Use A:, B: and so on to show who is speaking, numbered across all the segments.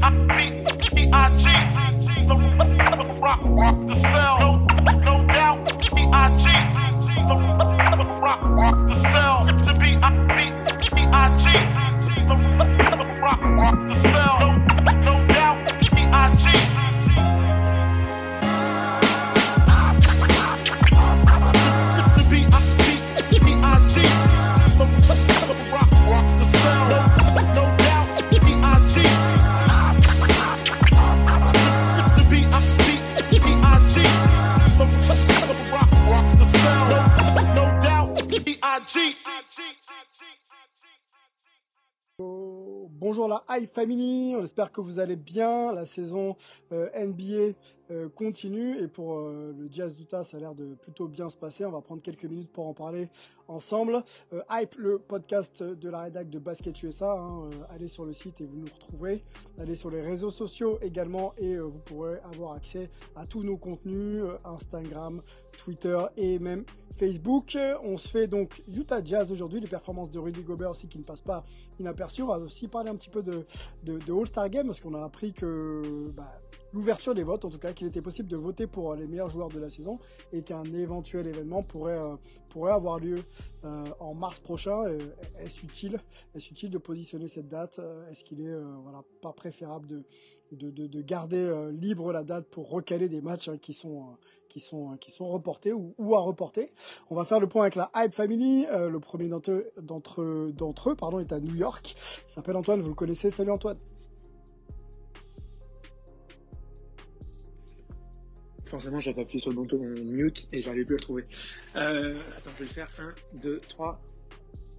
A: Bonjour la High Family, on espère que vous allez bien. La saison euh, NBA continue et pour euh, le Jazz d'Utah, ça a l'air de plutôt bien se passer. On va prendre quelques minutes pour en parler ensemble. Hype, le podcast de la rédac de Basket USA. Hein, allez sur le site et vous nous retrouverez. Allez sur les réseaux sociaux également et vous pourrez avoir accès à tous nos contenus, Instagram, Twitter et même Facebook. On se fait donc Utah Jazz aujourd'hui, les performances de Rudy Gobert aussi qui ne passent pas inaperçues. On va aussi parler un petit peu de, de, All-Star Game parce qu'on a appris que bah, l'ouverture des votes, en tout cas qu'il était possible de voter pour les meilleurs joueurs de la saison et qu'un éventuel événement pourrait, euh, pourrait avoir lieu euh, en mars prochain. Est-ce utile, est utile de positionner cette date Est-ce qu'il est, voilà, pas préférable de, de, garder libre la date pour recaler des matchs hein, qui sont qui sont, qui sont reportés ou, à reporter? On va faire le point avec la Hype Family. Euh, le premier d'entre eux, d'entre eux pardon, est à New York. Il s'appelle Antoine, vous le connaissez. Salut Antoine.
B: Forcément, j'avais appuyé sur le bouton mute et j'arrivais plus à le trouver. Euh, attends, je vais le faire. 1, 2, 3.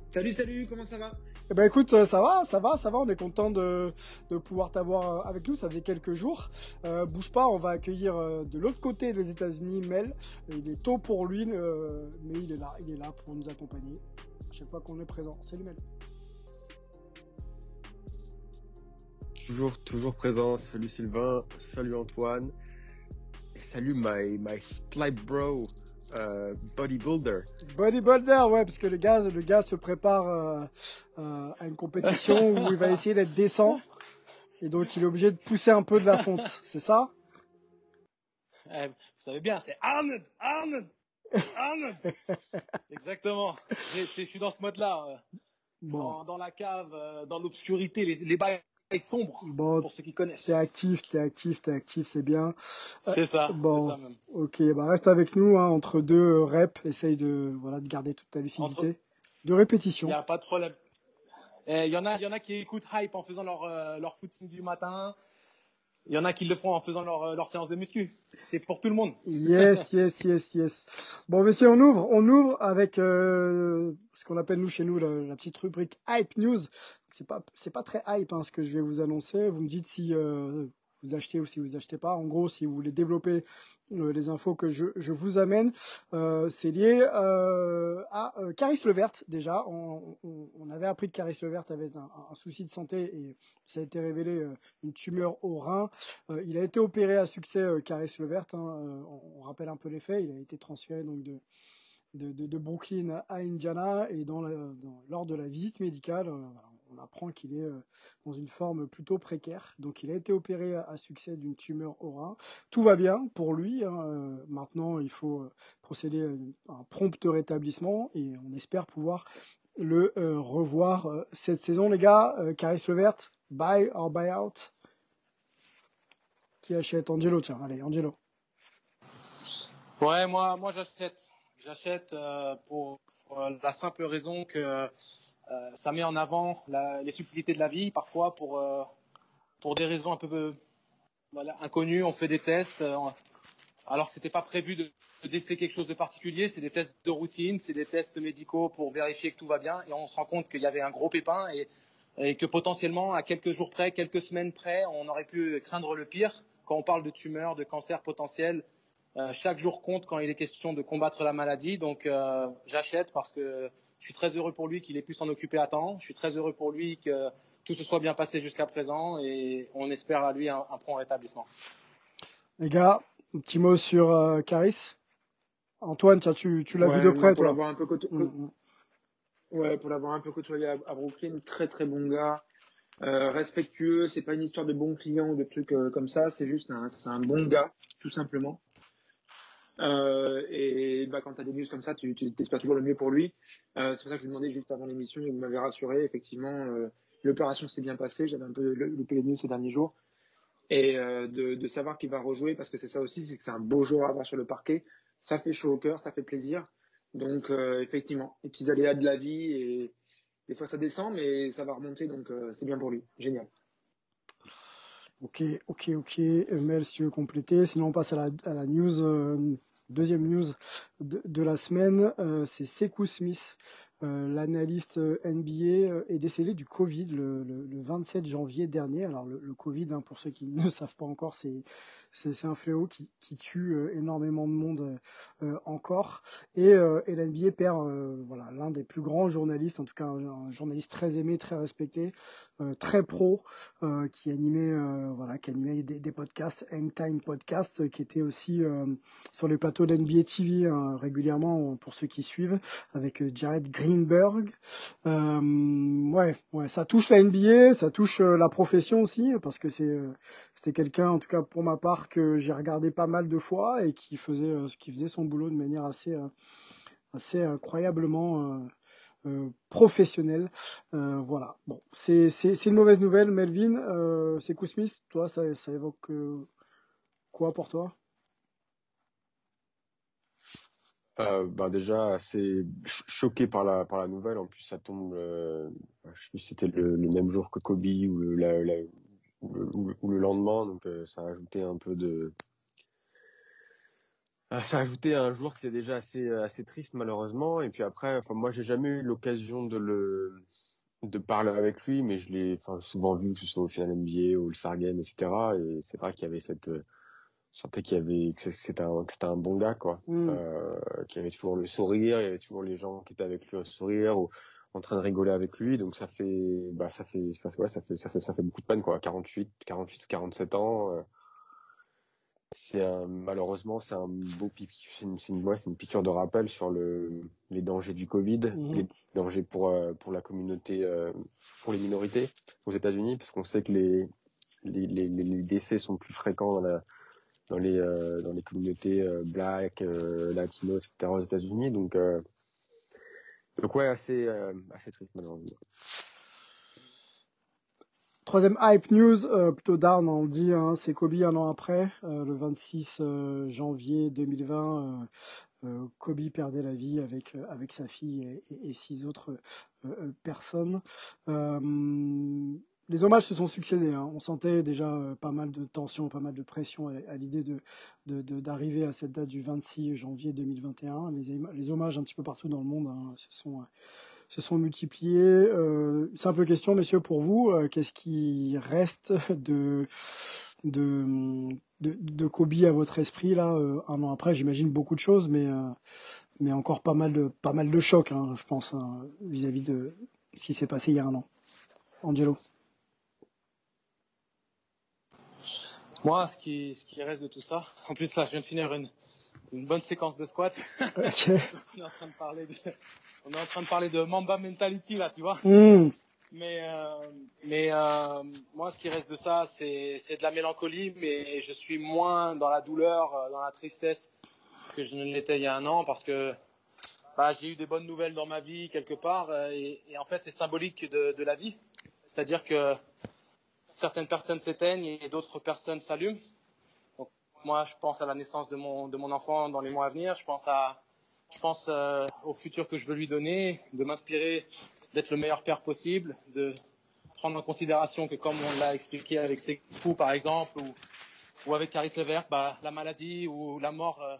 B: Salut, salut, comment ça va?
A: Eh ben écoute, euh, ça va, ça va, ça va. On est content de, de pouvoir t'avoir euh, avec nous. Ça fait quelques jours. Euh, bouge pas, on va accueillir de l'autre côté des États-Unis Mel. Il est tôt pour lui, mais il est là, il est là pour nous accompagner chaque fois qu'on est présent. Salut Mel.
C: Toujours, toujours présent. Salut Sylvain, salut Antoine, salut my my split bro. Euh, bodybuilder.
A: Bodybuilder, ouais, parce que le gars, le gars se prépare euh, euh, à une compétition où il va essayer d'être décent. Et donc, il est obligé de pousser un peu de la fonte. C'est ça?
D: Eh, Vous savez bien, c'est Arnold, Arnold, Arnold. Exactement. Je, suis dans ce mode-là. Dans, la cave, dans l'obscurité, les, les bails sombre bon, pour ceux qui connaissent.
A: T'es actif, t'es actif, t'es actif, c'est bien.
D: C'est ça.
A: Bon,
D: ça même.
A: ok, bah reste avec nous hein, entre deux reps, essaye de voilà de garder toute ta lucidité. De répétition.
D: Il y a pas de problème. Il eh, y en a, il y en a qui écoutent hype en faisant leur euh, leur footing du matin. Il y en a qui le font en faisant leur, euh, leur séance de muscu. C'est pour tout le monde.
A: Yes, yes, yes, yes. Bon, messieurs, on ouvre. On ouvre avec euh, ce qu'on appelle nous chez nous la, la, petite rubrique Hype News c'est pas c'est pas très hype hein, ce que je vais vous annoncer. Vous me dites si euh, vous achetez ou si vous achetez pas. En gros, si vous voulez développer euh, les infos que je, je vous amène, euh, c'est lié à Caris Levert déjà. On, avait appris que Caris Levert avait un, souci de santé et ça a été révélé une tumeur au rein. il a été opéré à succès, Caris Levert. Hein, on, rappelle un peu les faits. Il a été transféré donc de de, Brooklyn à Indiana et lors de la visite médicale, on apprend qu'il est euh, dans une forme plutôt précaire. Donc il a été opéré à, succès d'une tumeur au rein. Tout va bien pour lui. Hein. Euh, maintenant, il faut euh, procéder à un prompt rétablissement et on espère pouvoir le revoir cette saison, les gars. Caris Levert, buy or buy out? Qui achète? Angelo Tiens, allez, Angelo.
D: Ouais, moi, j'achète. J'achète pour la simple raison que ça met en avant les subtilités de la vie, parfois pour, euh, pour des raisons un peu inconnues. On fait des tests euh, alors que ce n'était pas prévu de, de, quelque chose de particulier. C'est des tests de routine, c'est des tests médicaux pour vérifier que tout va bien. Et on se rend compte qu'il y avait un gros pépin et, que potentiellement, à quelques jours près, quelques semaines près, on aurait pu craindre le pire. Quand on parle de tumeur, de cancer potentiel, chaque jour compte quand il est question de combattre la maladie. Donc j'achète parce que je suis très heureux pour lui qu'il ait pu s'en occuper à temps. Je suis très heureux pour lui que tout se soit bien passé jusqu'à présent et on espère à lui un, prompt rétablissement.
A: Les gars, un petit mot sur euh, Caris. Antoine, tu, tu l'as vu de près,
B: pour
A: toi
B: un peu mm, mm. Ouais, pour l'avoir un peu côtoyé à, Brooklyn, très très bon gars. respectueux. C'est pas une histoire de bons clients ou de trucs comme ça. C'est juste un, c'est un bon gars, tout simplement. Et bah, quand tu as des news comme ça, tu, tu espères toujours le mieux pour lui. c'est pour ça que je vous demandais juste avant l'émission et vous m'avez rassuré. Effectivement, l'opération s'est bien passée. J'avais un peu loupé les news ces derniers jours et euh, de, savoir qu'il va rejouer parce que c'est ça aussi, c'est que c'est un beau joueur à avoir sur le parquet. Ça fait chaud au cœur, ça fait plaisir. Donc euh, effectivement, les petits aléas de la vie et des fois ça descend, mais ça va remonter, donc euh, c'est bien pour lui. Génial.
A: Ok, ok, ok. Mel, si tu veux compléter, sinon on passe à la news, deuxième news de, la semaine, c'est Sekou Smith euh, l'analyste euh, NBA euh, est décédé du Covid le, 27 janvier dernier. Alors le, Covid, hein, pour ceux qui ne savent pas encore, c'est c'est un fléau qui, tue énormément de monde encore. Et, et la NBA perd voilà l'un des plus grands journalistes, en tout cas un, journaliste très aimé, très respecté, très pro, qui animait voilà qui animait des, des podcasts, Hang Time Podcast, qui était aussi sur les plateaux de NBA TV hein, régulièrement pour ceux qui suivent, avec Jared Green Greenberg. Euh, ouais, ouais, ça touche la NBA, ça touche euh, la profession aussi, parce que c'est euh, c'était quelqu'un, en tout cas pour ma part, que j'ai regardé pas mal de fois et qui faisait qui faisait son boulot de manière assez assez incroyablement professionnelle. voilà. Bon, c'est une mauvaise nouvelle, Melvin. c'est Smith. Toi, ça ça évoque quoi pour toi?
C: Euh, bah déjà assez choqué par la par la nouvelle. En plus, ça tombe, euh, je sais plus si c'était le, même jour que Kobe ou le, le, lendemain, donc euh, ça a ajouté un peu de ah, ça a ajouté un jour qui était déjà assez assez triste malheureusement. Et puis après, enfin moi j'ai jamais eu l'occasion de le de parler avec lui, mais je l'ai enfin souvent vu que ce soit au final NBA ou le Star etc. Et c'est vrai qu'il y avait cette sentais qu'il y avait que c'était un c'était un bon gars quoi mm. euh, qui avait toujours le sourire il y avait toujours les gens qui étaient avec lui au sourire ou en train de rigoler avec lui donc ça fait bah ça fait ça, ouais, ça fait ça fait ça fait beaucoup de peine quoi 48 48 ou 47 ans euh, c'est un, malheureusement c'est un beau c'est une c'est une, ouais, une piqûre de rappel sur le les dangers du Covid mm. les dangers pour euh, pour la communauté euh, pour les minorités aux États-Unis parce qu'on sait que les les, les les décès sont plus fréquents dans la dans les euh, dans les communautés euh, black, euh, latino, etc. aux États-Unis. Donc donc ouais, assez assez triste malheureusement.
A: Troisième hype news, plutôt down, on le dit, hein, c'est Kobe un an après, le 26 janvier 2020. Kobe perdait la vie avec avec sa fille et six autres personnes les hommages se sont succédés. Hein. On sentait déjà euh, pas mal de tension, pas mal de pression à, l'idée de, d'arriver à cette date du 26 janvier 2021. Les, hommages un petit peu partout dans le monde hein, se, sont, se sont multipliés. Euh, peu question, messieurs, pour vous. Euh, qu'est-ce qui reste de, de, de, Kobe à votre esprit là un an après? J'imagine beaucoup de choses, mais, mais encore pas mal de, pas mal de chocs, hein, je pense, vis-à-vis de ce qui s'est passé il y a un an. Angelo
D: Moi, ce qui, ce qui reste de tout ça, en plus là, je viens de finir une, une bonne séquence de squat. Okay. on est en train de parler de, on est en train de parler de Mamba mentality là, tu vois. Mm. Mais, euh, mais euh, moi, ce qui reste de ça, c'est, c'est de la mélancolie, mais je suis moins dans la douleur, euh, dans la tristesse que je ne l'étais il y a un an, parce que bah, j'ai eu des bonnes nouvelles dans ma vie quelque part, et, et en fait, c'est symbolique de, de la vie. C'est-à-dire que certaines personnes s'éteignent et d'autres personnes s'allument. Donc, moi, je pense à la naissance de mon, enfant dans les mois à venir. Je pense, euh, au futur que je veux lui donner, de m'inspirer d'être le meilleur père possible, de prendre en considération que, comme on l'a expliqué avec ses par exemple, ou, avec Caris Levert, bah, la maladie ou la mort euh,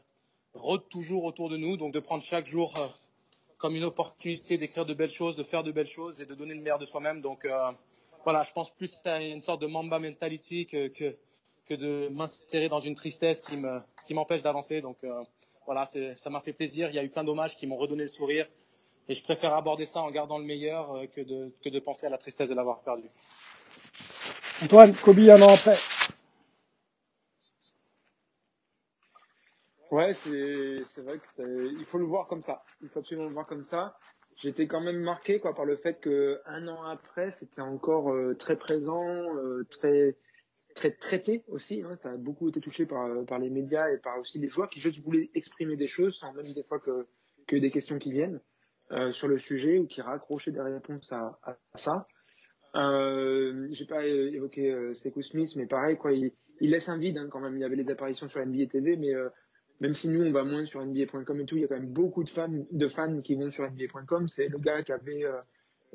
D: rôde toujours autour de nous. Donc, de prendre chaque jour euh, comme une opportunité d'écrire de belles choses, de faire de belles choses et de donner le meilleur de soi-même. Voilà, je pense plus à une sorte de mamba mentality que, que, que de m'insérer dans une tristesse qui me, qui m'empêche d'avancer. Donc, euh, voilà, ça m'a fait plaisir. Il y a eu plein d'hommages qui m'ont redonné le sourire. Et je préfère aborder ça en gardant le meilleur euh, que, de, que de penser à la tristesse de l'avoir perdu.
A: Antoine, Kobe, un an après.
B: Ouais, c'est, c'est vrai que il faut le voir comme ça. Il faut absolument le voir comme ça. J'étais quand même marqué quoi par le fait que un an après, c'était encore très présent, très très traité aussi. Hein, ça a beaucoup été touché par, par les médias et par aussi les joueurs qui juste voulaient exprimer des choses sans même des fois que, que des questions qui viennent euh, sur le sujet ou qui raccrochaient des réponses à, ça. Euh, J'ai pas évoqué euh, Sekou Smith, mais pareil, quoi, il, laisse un vide hein, quand même. Il y avait les apparitions sur NBA TV, mais euh, même si nous on va moins sur NBA.com et tout, il y a quand même beaucoup de fans, de fans qui vont sur NBA.com. C'est le gars qui avait euh,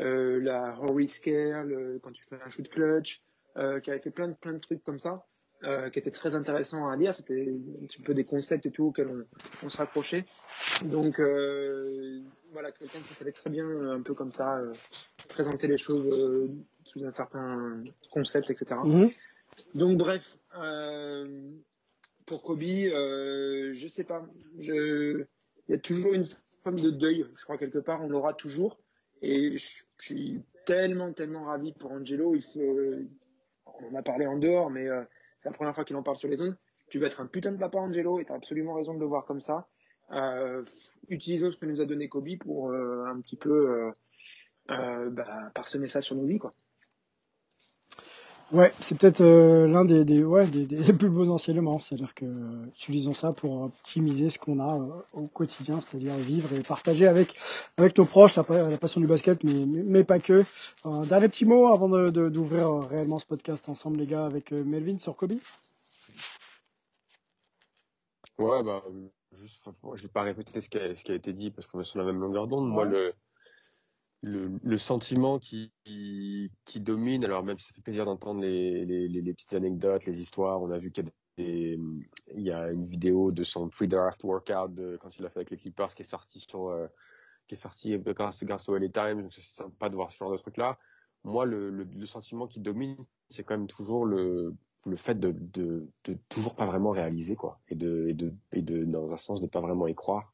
B: euh, la Horry Scare, quand tu fais un shoot clutch, euh, qui avait fait plein de, plein de trucs comme ça, euh, qui étaient très intéressants à lire. C'était un petit peu des concepts et tout auxquels on, on se rapprochait. Donc euh, voilà, quelqu'un qui savait très bien, un peu comme ça, euh, présenter les choses euh, sous un certain concept, etc.
A: Mhm.
B: Donc bref, pour Kobe, je sais pas, il y a toujours une forme de deuil, je crois quelque part, on l'aura toujours. Et je, suis tellement, tellement ravi pour Angelo. On en a parlé en dehors, mais euh, c'est la première fois qu'il en parle sur les ondes. Tu vas être un putain de papa, Angelo, et tu as absolument raison de le voir comme ça. Euh, utilisons ce que nous a donné Kobe pour euh, un petit peu euh, bah, parsemer ça sur nos vies, quoi.
A: Ouais, c'est peut-être euh, l'un des, des, ouais, des, des plus beaux enseignements. C'est-à-dire que euh, utilisons ça pour optimiser ce qu'on a euh, au quotidien, c'est-à-dire vivre et partager avec avec nos proches la, la passion du basket, mais, mais, mais pas que. Un dernier petit mot avant d'ouvrir de, d'ouvrir réellement ce podcast ensemble, les gars, avec Melvin sur Kobe.
C: Ouais, bah, juste, je vais pas répéter ce qui a, ce qui a été dit parce qu'on est sur la même longueur d'onde. Moi, le, le, le, sentiment qui, qui, domine, alors même si ça fait plaisir d'entendre les, les, petites anecdotes, les histoires, on a vu qu'il y a, une vidéo de son pre-draft workout de, quand il l'a fait avec les Clippers qui est sorti sur, euh, qui est sorti grâce, grâce au LA Times, donc c'est sympa de voir ce genre de truc là. Moi, le, le, le sentiment qui domine, c'est quand même toujours le, le fait de, de, de, toujours pas vraiment réaliser, quoi, et de, et de, et de, dans un sens, de pas vraiment y croire.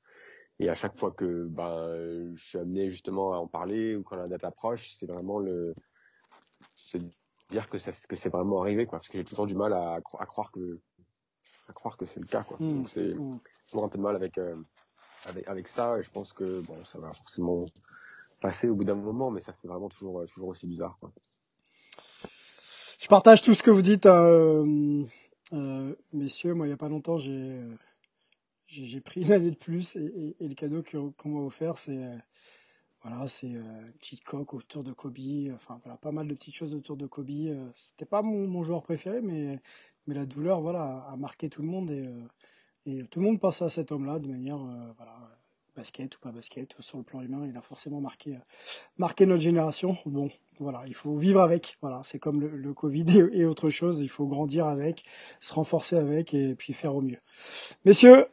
C: Et à chaque fois que ben, je suis amené justement à en parler ou quand la date approche, c'est vraiment le, c'est dire que, ça, que c'est vraiment arrivé, quoi. Parce que j'ai toujours du mal à, à croire que, à croire que c'est le cas, quoi. Mmh, Donc c'est mmh. toujours un peu de mal avec, euh, avec, avec ça. Et je pense que bon, ça va forcément passer au bout d'un moment, mais ça fait vraiment toujours, toujours aussi bizarre, quoi.
A: Je partage tout ce que vous dites, euh, euh, messieurs. Moi, il y a pas longtemps, j'ai j'ai pris une année de plus et, et, et le cadeau qu'on m'a offert, c'est euh, voilà, c'est euh, une petite coque autour de Kobe. Enfin voilà, pas mal de petites choses autour de Kobe. Euh, C'était pas mon, mon, joueur préféré, mais mais la douleur voilà a marqué tout le monde et euh, et tout le monde pense à cet homme-là de manière voilà basket ou pas basket sur le plan humain, il a forcément marqué marqué notre génération. Bon, voilà, il faut vivre avec. Voilà, c'est comme le, le Covid et, et, autre chose. Il faut grandir avec, se renforcer avec et puis faire au mieux. Messieurs,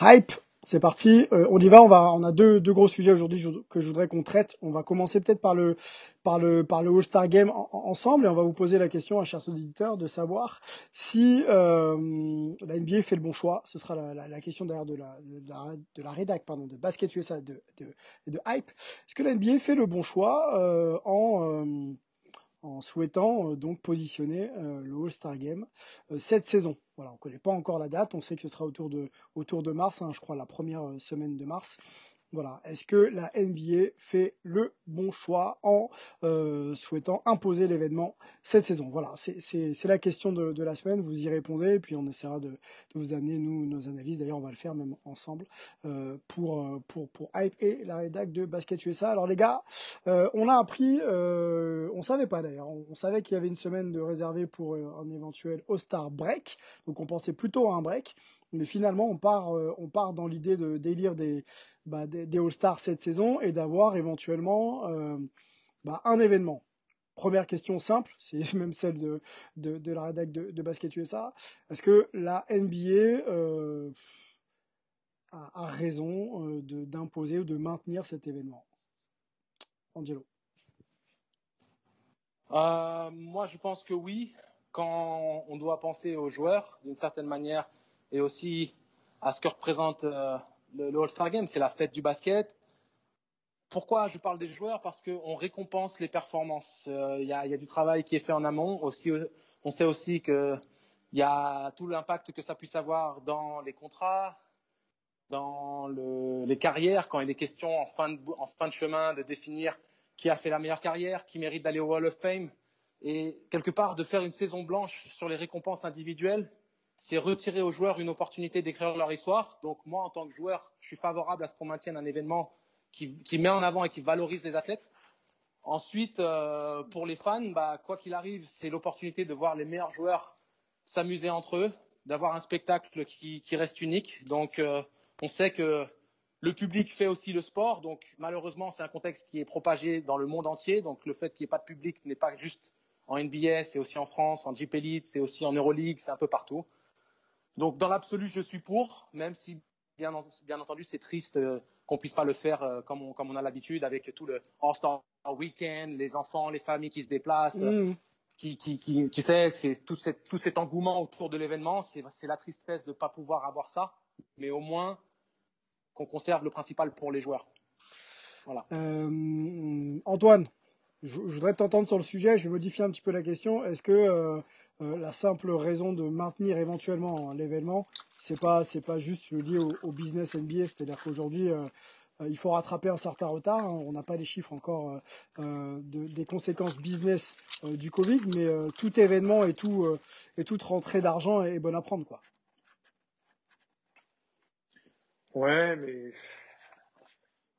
A: Hype, c'est parti. Euh, on y va. On va. On a deux, deux gros sujets aujourd'hui que je voudrais qu'on traite. On va commencer peut-être par le par le par le All-Star Game en, ensemble et on va vous poser la question, à chers auditeurs, de savoir si euh, la NBA fait le bon choix. Ce sera la, question d'ailleurs de la, de la de rédac pardon de Basket USA de de, de Hype. Est-ce que la NBA fait le bon choix euh, en euh, en souhaitant euh, donc positionner euh, le All-Star Game euh, cette saison. Voilà, on ne connaît pas encore la date, on sait que ce sera autour de, mars, hein, je crois la première semaine de mars. Voilà. Est-ce que la NBA fait le bon choix en euh, souhaitant imposer l'événement cette saison? Voilà, c'est la question de, de, la semaine. Vous y répondez puis on essaiera de, de, vous amener nous nos analyses. D'ailleurs, on va le faire même ensemble euh, pour pour pour Hype et la rédac de Basket USA. Alors les gars, euh, on a appris, euh, on savait pas d'ailleurs, on, on, savait qu'il y avait une semaine de réservée pour un éventuel All-Star break, donc on pensait plutôt à un break. Mais finalement, on part, euh, on part dans l'idée de délire des, bah, des, des All-Stars cette saison et d'avoir éventuellement euh, bah, un événement. Première question simple, c'est même celle de, de, la rédac de, de, Basket USA. Est-ce que la NBA euh, a, a, raison d'imposer ou de maintenir cet événement? Angelo
D: Moi, je pense que oui. Quand on doit penser aux joueurs, d'une certaine manière, et aussi à ce que représente euh, le, All-Star Game, c'est la fête du basket. Pourquoi je parle des joueurs? Parce qu'on récompense les performances. Il euh, y, a du travail qui est fait en amont. Aussi, on sait aussi qu'il y a tout l'impact que ça puisse avoir dans les contrats, dans les carrières, quand il est question en fin, de, en fin de chemin de définir qui a fait la meilleure carrière, qui mérite d'aller au Hall of Fame, et quelque part de faire une saison blanche sur les récompenses individuelles, c'est retirer aux joueurs une opportunité d'écrire leur histoire. Donc moi, en tant que joueur, je suis favorable à ce qu'on maintienne un événement qui, met en avant et qui valorise les athlètes. Ensuite, euh, pour les fans, bah, quoi qu'il arrive, c'est l'opportunité de voir les meilleurs joueurs s'amuser entre eux, d'avoir un spectacle qui, qui, reste unique. Donc, euh, on sait que le public fait aussi le sport. Donc, malheureusement, c'est un contexte qui est propagé dans le monde entier. Donc, le fait qu'il n'y ait pas de public n'est pas juste en NBA, c'est aussi en France, en Jeep Elite, c'est aussi en Euroleague, c'est un peu partout. Donc, dans l'absolu, je suis pour, même si, bien, bien entendu, c'est triste euh, qu'on puisse pas le faire euh, comme on, comme on a l'habitude avec tout le All-Star Weekend, les enfants, les familles qui se déplacent. Mmh qui, qui, qui, tu sais, c'est tout, tout cet engouement autour de l'événement, c'est la tristesse de ne pas pouvoir avoir ça, mais au moins qu'on conserve le principal pour les joueurs. Voilà.
A: Euh, Antoine, je, voudrais t'entendre sur le sujet, je vais modifier un petit peu la question. Est-ce que euh, euh, la simple raison de maintenir éventuellement l'événement, c'est pas c'est pas juste lié au, au business NBA, c'est-à-dire qu'aujourd'hui euh, il faut rattraper un certain retard. Hein. On n'a pas les chiffres encore euh, euh, des conséquences business du Covid, mais tout événement et, tout, et toute rentrée d'argent est, bonne à prendre. Quoi.
B: Ouais, mais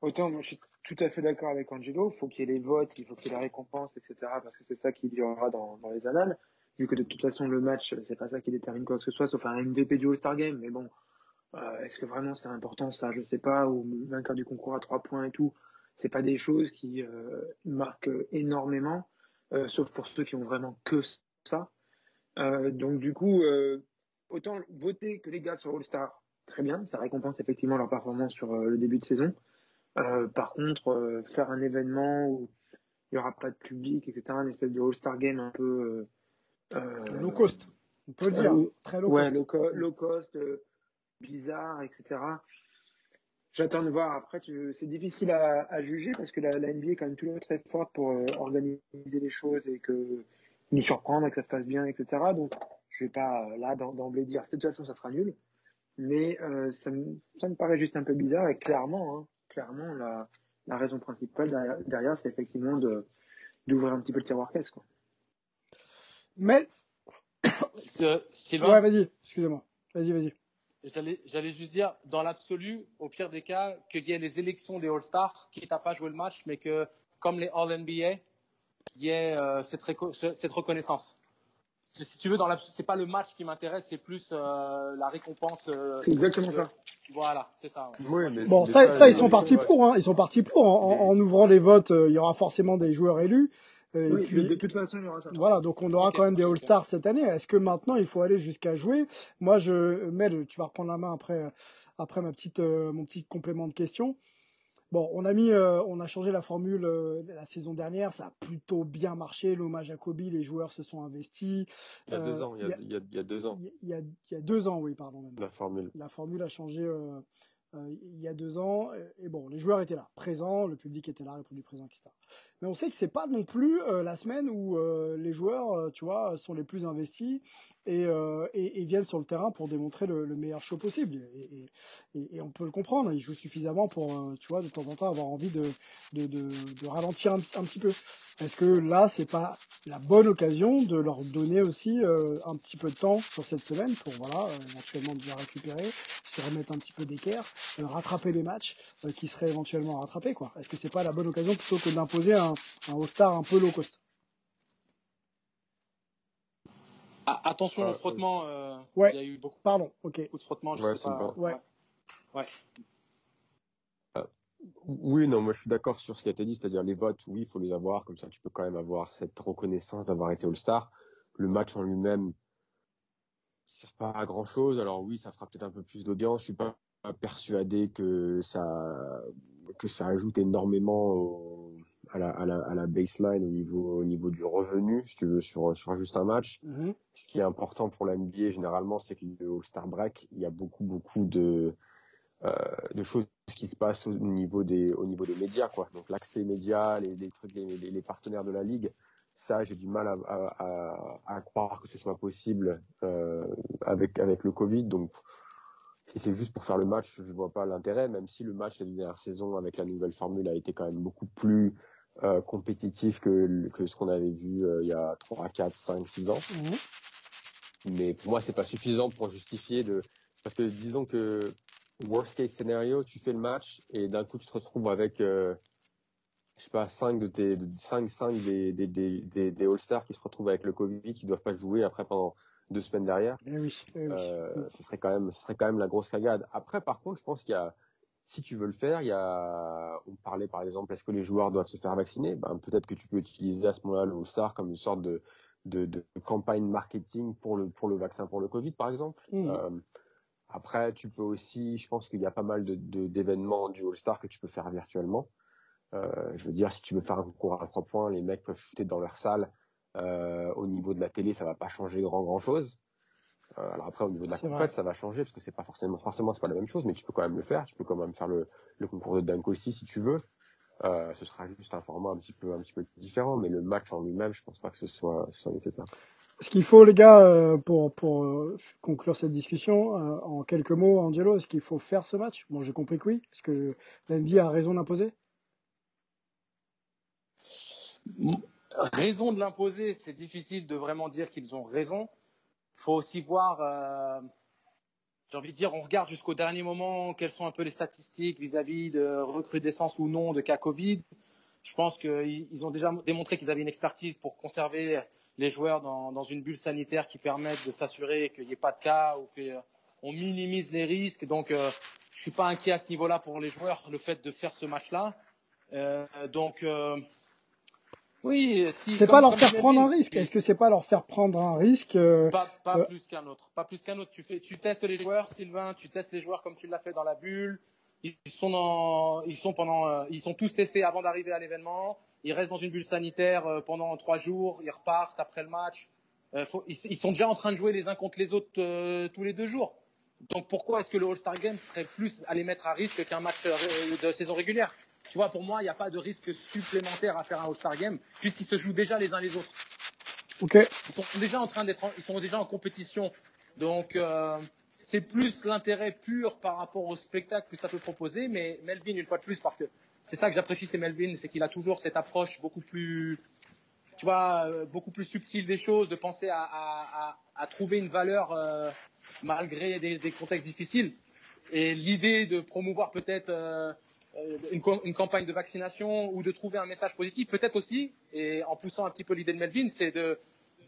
B: autant moi je suis tout à fait d'accord avec Angelo. Il faut qu'il y ait les votes, il faut qu'il y ait la récompense, etc. Parce que c'est ça qui durera dans, dans les annales. Vu que de toute façon le match, c'est pas ça qui détermine quoi que ce soit, sauf un MVP du All-Star Game. Mais bon, euh, est-ce que vraiment c'est important ça Je sais pas. Ou vainqueur du concours à trois points et tout. C'est pas des choses qui euh, marquent énormément, euh, sauf pour ceux qui ont vraiment que ça. donc du coup, autant voter que les gars sur All Star, très bien, ça récompense effectivement leur performance sur le début de saison. par contre, faire un événement où il n'y aura pas de public, etc., une espèce de All-Star Game un peu.
A: Low cost, on peut le dire. très low
B: ouais, cost. low cost bizarre, etc. J'attends de voir. Après, c'est difficile à, juger parce que la, NBA est quand même toujours très forte pour euh, organiser les choses et que nous surprendre et que ça se passe bien, etc. Donc, je vais pas euh, là d'emblée dire de toute façon ça sera nul, mais euh, ça, me, ça, me, paraît juste un peu bizarre et clairement, hein, clairement la, la, raison principale derrière, c'est effectivement de d'ouvrir un petit peu le tiroir caisse, quoi.
A: Mais
D: Sylvain.
A: Ouais, vas-y. Excusez-moi. Vas-y, vas-y.
D: J'allais juste dire, dans l'absolu, au pire des cas, qu'il y ait les élections des All-Stars, quitte à pas jouer le match, mais que, comme les All-NBA, il y ait euh, cette, cette, reconnaissance. Si tu veux, dans c'est pas le match qui m'intéresse, c'est plus euh, la récompense.
B: Euh, c'est exactement ça.
D: Voilà, c'est ça.
A: bon, ça, ça, ils sont partis pour. Hein, ils sont partis pour. En, en ouvrant les votes, il y aura forcément des joueurs élus.
B: Et puis, de toute façon, il y aura ça.
A: Voilà, donc on aura quand même des All-Stars cette année. Est-ce que maintenant il faut aller jusqu'à jouer? Moi, je, Mel, tu vas reprendre la main après, après ma petite, euh, mon petit complément de question. Bon, on a mis, euh, on a changé la formule euh, la saison dernière, ça a plutôt bien marché. L'hommage à Kobe, les joueurs se sont investis.
C: Il y a deux ans, il y a, il y a, il y a deux ans.
A: Il y a, il y a deux ans, oui, pardon. Même.
C: La formule.
A: La formule a changé il y a deux ans. Et bon, les joueurs étaient là, présents, le public était là, répondu présent, etc mais on sait que c'est pas non plus euh, la semaine où euh, les joueurs, euh, tu vois, sont les plus investis et, et, viennent sur le terrain pour démontrer le, le meilleur show possible. Et, on peut le comprendre, ils jouent suffisamment pour, tu vois, de temps en temps avoir envie de, ralentir un, petit peu. Est-ce que là, c'est pas la bonne occasion de leur donner aussi un petit peu de temps sur cette semaine pour, voilà, éventuellement bien récupérer, se remettre un petit peu d'équerre, rattraper les matchs qui seraient éventuellement rattrapés, quoi? Est-ce que c'est pas la bonne occasion plutôt que d'imposer un un, All-Star un peu low cost?
D: Ah, attention au frottement. Euh,
A: ouais.
D: Il y a eu beaucoup,
A: Pardon, ok.
D: beaucoup de frottement. Je
C: ouais,
D: sais pas.
A: Ouais.
D: ouais.
C: Euh, oui, non, moi je suis d'accord sur ce qui a été dit, c'est-à-dire les votes, oui, il faut les avoir, comme ça tu peux quand même avoir cette reconnaissance d'avoir été All-Star. Le match en lui-même ne sert pas à grand-chose, alors oui, ça fera peut-être un peu plus d'audience, je suis pas persuadé que ça, que ça ajoute énormément au, à la, à la, à la baseline au niveau, au niveau du revenu, si tu veux, sur, sur juste un match.
A: Mm-hmm.
C: Ce qui est important pour la NBA généralement, c'est que le All-Star Break, il y a beaucoup, beaucoup de, euh, de choses qui se passent au niveau des, au niveau des médias, quoi. Donc l'accès média, les, les trucs, les, les, partenaires de la ligue, ça, j'ai du mal à, à, à, croire que ce soit possible euh, avec avec le Covid. Donc si c'est juste pour faire le match, je vois pas l'intérêt, même si le match de la dernière saison avec la nouvelle formule a été quand même beaucoup plus euh, compétitif que, que ce qu'on avait vu euh, il y a 3, 4, 5, 6 ans. Mmh. Mais pour moi, c'est pas suffisant pour justifier de. Parce que disons que worst case scenario, tu fais le match et d'un coup tu te retrouves avec, euh, je sais pas, 5 de tes, 5, 5 des, des, des, des All-Stars qui se retrouvent avec le Covid, qui doivent pas jouer après pendant deux semaines derrière.
A: Eh oui, eh oui.
C: Euh, ce serait quand même, ce serait quand même la grosse cagade. Après, par contre, je pense qu'il y a, si tu veux le faire, il y a, on parlait par exemple, est-ce que les joueurs doivent se faire vacciner? Ben peut-être que tu peux utiliser à ce moment-là le All-Star comme une sorte de, de, de, campagne marketing pour le pour le vaccin pour le Covid, par exemple.
A: Mmh.
C: Euh, après, tu peux aussi, je pense qu'il y a pas mal de d'événements du All-Star que tu peux faire virtuellement. Euh, je veux dire, si tu veux faire un concours à trois points, les mecs peuvent shooter dans leur salle. Euh, au niveau de la télé, ça va pas changer grand grand chose. Euh, alors après, au niveau de la compète, ça va changer parce que c'est pas forcément, forcément, c'est pas la même chose, mais tu peux quand même le faire. Tu peux quand même faire le, le concours de dunk aussi si tu veux. Euh, ce sera juste un format un petit peu, un petit peu différent, mais le match en lui-même, je pense pas que ce soit, ce soit nécessaire.
A: Ce qu'il faut, les gars, euh, pour, pour euh, conclure cette discussion, euh, en quelques mots, Angelo, est-ce qu'il faut faire ce match? Bon, j'ai compris que oui. Est-ce que l'NBA a raison d'imposer
D: Raison de l'imposer, c'est difficile de vraiment dire qu'ils ont raison. Il faut aussi voir, euh, j'ai envie de dire, on regarde jusqu'au dernier moment quelles sont un peu les statistiques vis-à-vis de recrudescence ou non de cas Covid. Je pense qu'ils ont déjà démontré qu'ils avaient une expertise pour conserver les joueurs dans, une bulle sanitaire qui permette de s'assurer qu'il n'y ait pas de cas ou qu'on minimise les risques. Donc, euh, je suis pas inquiet à ce niveau-là pour les joueurs, le fait de faire ce match-là. Euh, donc, euh, oui, si.
A: C'est pas leur faire prendre un risque. Est-ce que c'est pas leur faire prendre un risque euh,
D: Pas, pas
A: euh,
D: plus qu'un autre. Pas plus qu'un autre. Tu fais, tu testes les joueurs, Sylvain. Tu testes les joueurs comme tu l'as fait dans la bulle. Ils sont dans, ils sont pendant, euh, ils sont tous testés avant d'arriver à l'événement. Ils restent dans une bulle sanitaire euh, pendant trois jours. Ils repartent après le match. Euh, faut, ils, ils, sont déjà en train de jouer les uns contre les autres euh, tous les deux jours. Donc pourquoi est-ce que le All-Star Game serait plus à les mettre à risque qu'un match euh, de saison régulière? Tu vois, pour moi, il n'y a pas de risque supplémentaire à faire un All-Star Game puisqu'ils se jouent déjà les uns les autres.
A: Ok.
D: Ils sont déjà en train d'être, ils sont déjà en compétition. Donc euh, c'est plus l'intérêt pur par rapport au spectacle que ça peut proposer. Mais Melvin, une fois de plus, parce que c'est ça que j'apprécie chez Melvin, c'est qu'il a toujours cette approche beaucoup plus, tu vois, beaucoup plus subtile des choses, de penser à, à, à, à trouver une valeur euh, malgré des, des, contextes difficiles. Et l'idée de promouvoir peut-être euh, une, une, campagne de vaccination ou de trouver un message positif, peut-être aussi, et en poussant un petit peu l'idée de Melvin, c'est de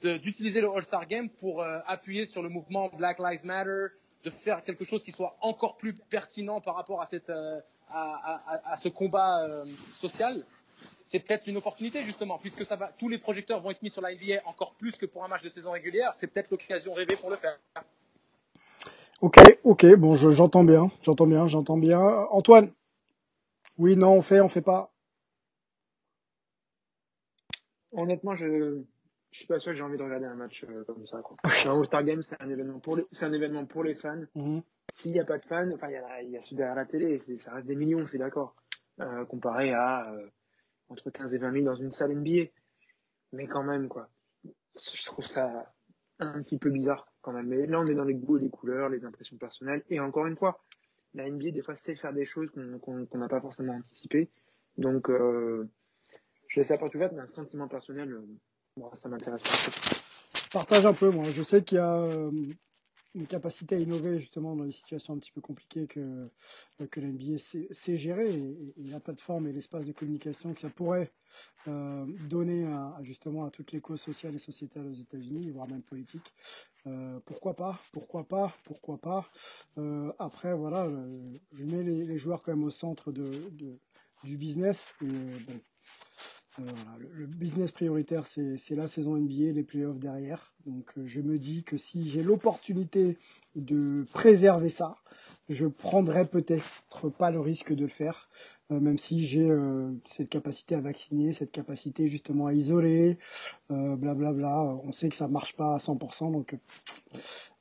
D: d'utiliser le All-Star Game pour euh, appuyer sur le mouvement Black Lives Matter, de faire quelque chose qui soit encore plus pertinent par rapport à, cette, euh, à, à, ce combat euh, social. C'est peut-être une opportunité justement, puisque ça va, tous les projecteurs vont être mis sur la NBA encore plus que pour un match de saison régulière. C'est peut-être l'occasion rêvée pour le faire.
A: Ok, ok, bon, j'entends bien, j'entends bien, j'entends bien. Antoine, oui, non, on fait, on fait pas.
B: Honnêtement, je je suis pas sûr que j'ai envie de regarder un match euh, comme ça. Quoi. un All-Star Game, c'est un événement pour les, c'est un événement pour les fans.
A: Mm -hmm.
B: S'il n'y a pas de fans, enfin, il y a, y a ceux derrière la télé, ça reste des millions, je suis d'accord, euh, comparé à euh, entre 15 et 20 000 dans une salle NBA. Mais quand même, quoi. Je trouve ça un petit peu bizarre quand même. Mais là, on est dans les goûts et les couleurs, les impressions personnelles. Et encore une fois, la NBA, des fois, sait faire des choses qu'on n'a pas forcément anticipées. Donc, euh, je laisse la porte ouverte, mais un sentiment personnel, euh, ça m'intéresse.
A: Partage un peu, moi. Je sais qu'il y a euh, une capacité à innover justement dans les situations un petit peu compliquées que, que l'NBA sait, gérer et, la plateforme et l'espace de communication que ça pourrait euh, donner à, justement à toutes les causes sociales et sociétales aux États-Unis, voire même politiques. Euh, pourquoi pas Pourquoi pas Pourquoi pas euh, Après, voilà, je mets les, les, joueurs quand même au centre de, de du business. Euh, voilà, le, business prioritaire, c'est la saison NBA, les playoffs derrière. Donc euh, je me dis que si j'ai l'opportunité de préserver ça, je prendrais peut-être pas le risque de le faire, euh, même si j'ai euh, cette capacité à vacciner, cette capacité justement à isoler, blablabla. Euh, bla. On sait que ça marche pas à 100%, donc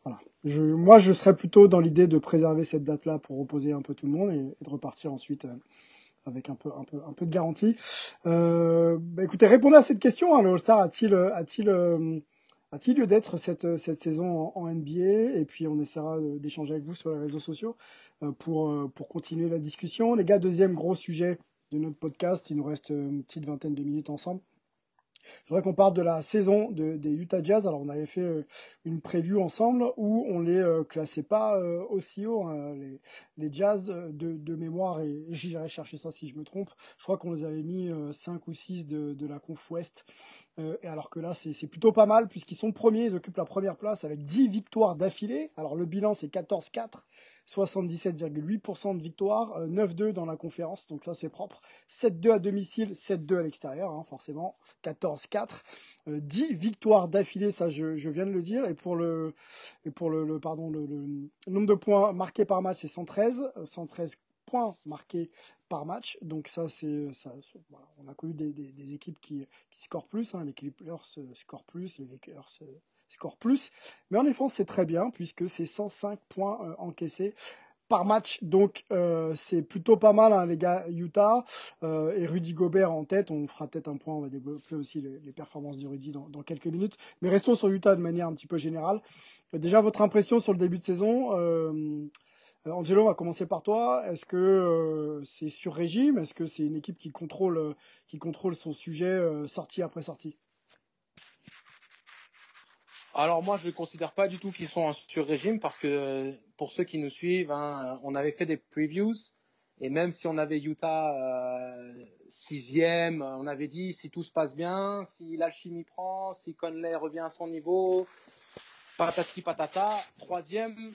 A: voilà. Je, moi, je serais plutôt dans l'idée de préserver cette date-là pour reposer un peu tout le monde et de repartir ensuite avec un peu, un peu, un peu de garantie. Euh, bah écoutez, répondez à cette question. Hein, le All-Star a-t-il, a-t-il, euh, a-t-il lieu d'être cette, cette saison en, NBA Et puis on essaiera d'échanger avec vous sur les réseaux sociaux pour, pour continuer la discussion. Les gars, deuxième gros sujet de notre podcast, il nous reste une petite vingtaine de minutes ensemble. Je voudrais qu'on parle de la saison des Utah Jazz. Alors, on avait fait euh, une preview ensemble où on les euh, classait pas euh, aussi haut, hein, les, Jazz de, mémoire, et j'irai chercher ça si je me trompe. Je crois qu'on les avait mis 5 ou 6 de, la conf Ouest. et alors que là, c'est plutôt pas mal puisqu'ils sont premiers, ils occupent la première place avec 10 victoires d'affilée. Alors, le bilan, c'est 14-4. 77,8% de victoire, 9-2 euh, dans la conférence, donc ça c'est propre. 7-2 à domicile, 7-2 à l'extérieur, hein, forcément. 14-4. 10 euh, victoires d'affilée, ça je, viens de le dire. Et pour le, et pour le, pardon, le, nombre de points marqués par match, c'est 113. 113 euh, points marqués par match. Donc ça, c'est ça. on a connu des, équipes qui, qui scorent plus. Hein. Les Clippers scorent plus, les Lakers score plus. Mais en défense, c'est très bien puisque c'est 105 points euh, encaissés par match. Donc euh, c'est plutôt pas mal hein, les gars Utah euh, et Rudy Gobert en tête. On fera peut-être un point, on va développer aussi les, performances de Rudy dans, quelques minutes. Mais restons sur Utah de manière un petit peu générale. déjà votre impression sur le début de saison. Angelo, on va commencer par toi. Est-ce que c'est sur régime? Est-ce que c'est une équipe qui contrôle, qui contrôle son sujet sortie après sortie?
D: Alors moi, je ne considère pas du tout qu'ils sont en sur-régime parce que pour ceux qui nous suivent, hein, on avait fait des previews et même si on avait Utah euh, sixième, on avait dit si tout se passe bien, si l'alchimie prend, si Conley revient à son niveau, patati patata, troisième,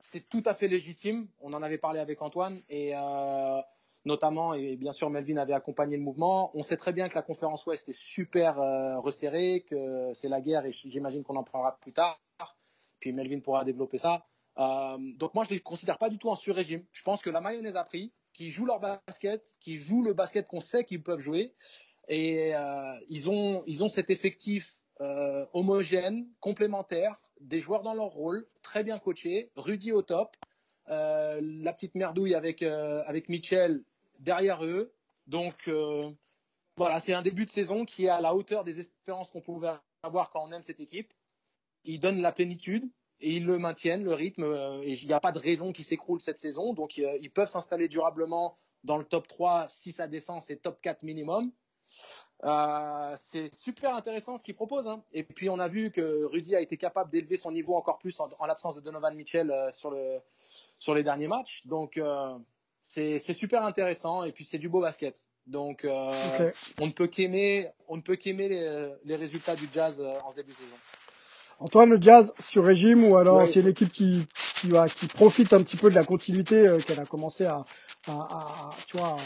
D: c'est tout à fait légitime. On en avait parlé avec Antoine et euh, notamment, et bien sûr Melvin avait accompagné le mouvement. On sait très bien que la conférence Ouest est super euh, resserrée, que c'est la guerre, et j'imagine qu'on en parlera plus tard. Puis Melvin pourra développer ça. Euh, donc moi, je ne les considère pas du tout en sur-régime. Je pense que la mayonnaise a pris, qui jouent leur basket, qui jouent le basket qu'on sait qu'ils peuvent jouer, et euh, ils, ont, ils ont cet effectif homogène, complémentaire, des joueurs dans leur rôle, très bien coachés, Rudy au top, la petite merdouille avec, avec Mitchell derrière eux. Donc euh, voilà, c'est un début de saison qui est à la hauteur des espérances qu'on pouvait avoir quand on aime cette équipe. Ils donnent la plénitude et ils le maintiennent, le rythme, euh, et il n'y a pas de raison qu'ils s'écroulent cette saison. Donc euh, ils peuvent s'installer durablement dans le top 3 si ça descend, c'est top 4 minimum. c'est super intéressant ce qu'ils proposent. Hein. Et puis on a vu que Rudy a été capable d'élever son niveau encore plus en, l'absence de Donovan Mitchell sur les derniers matchs. Donc c'est super intéressant et puis c'est du beau basket. Donc euh, on ne peut qu'aimer on ne peut qu'aimer les, les, résultats du Jazz euh, en ce début de saison.
A: Antoine, le Jazz sur régime ou alors c'est une équipe qui qui, qui profite un petit peu de la continuité euh, qu'elle a commencé à, à, à tu vois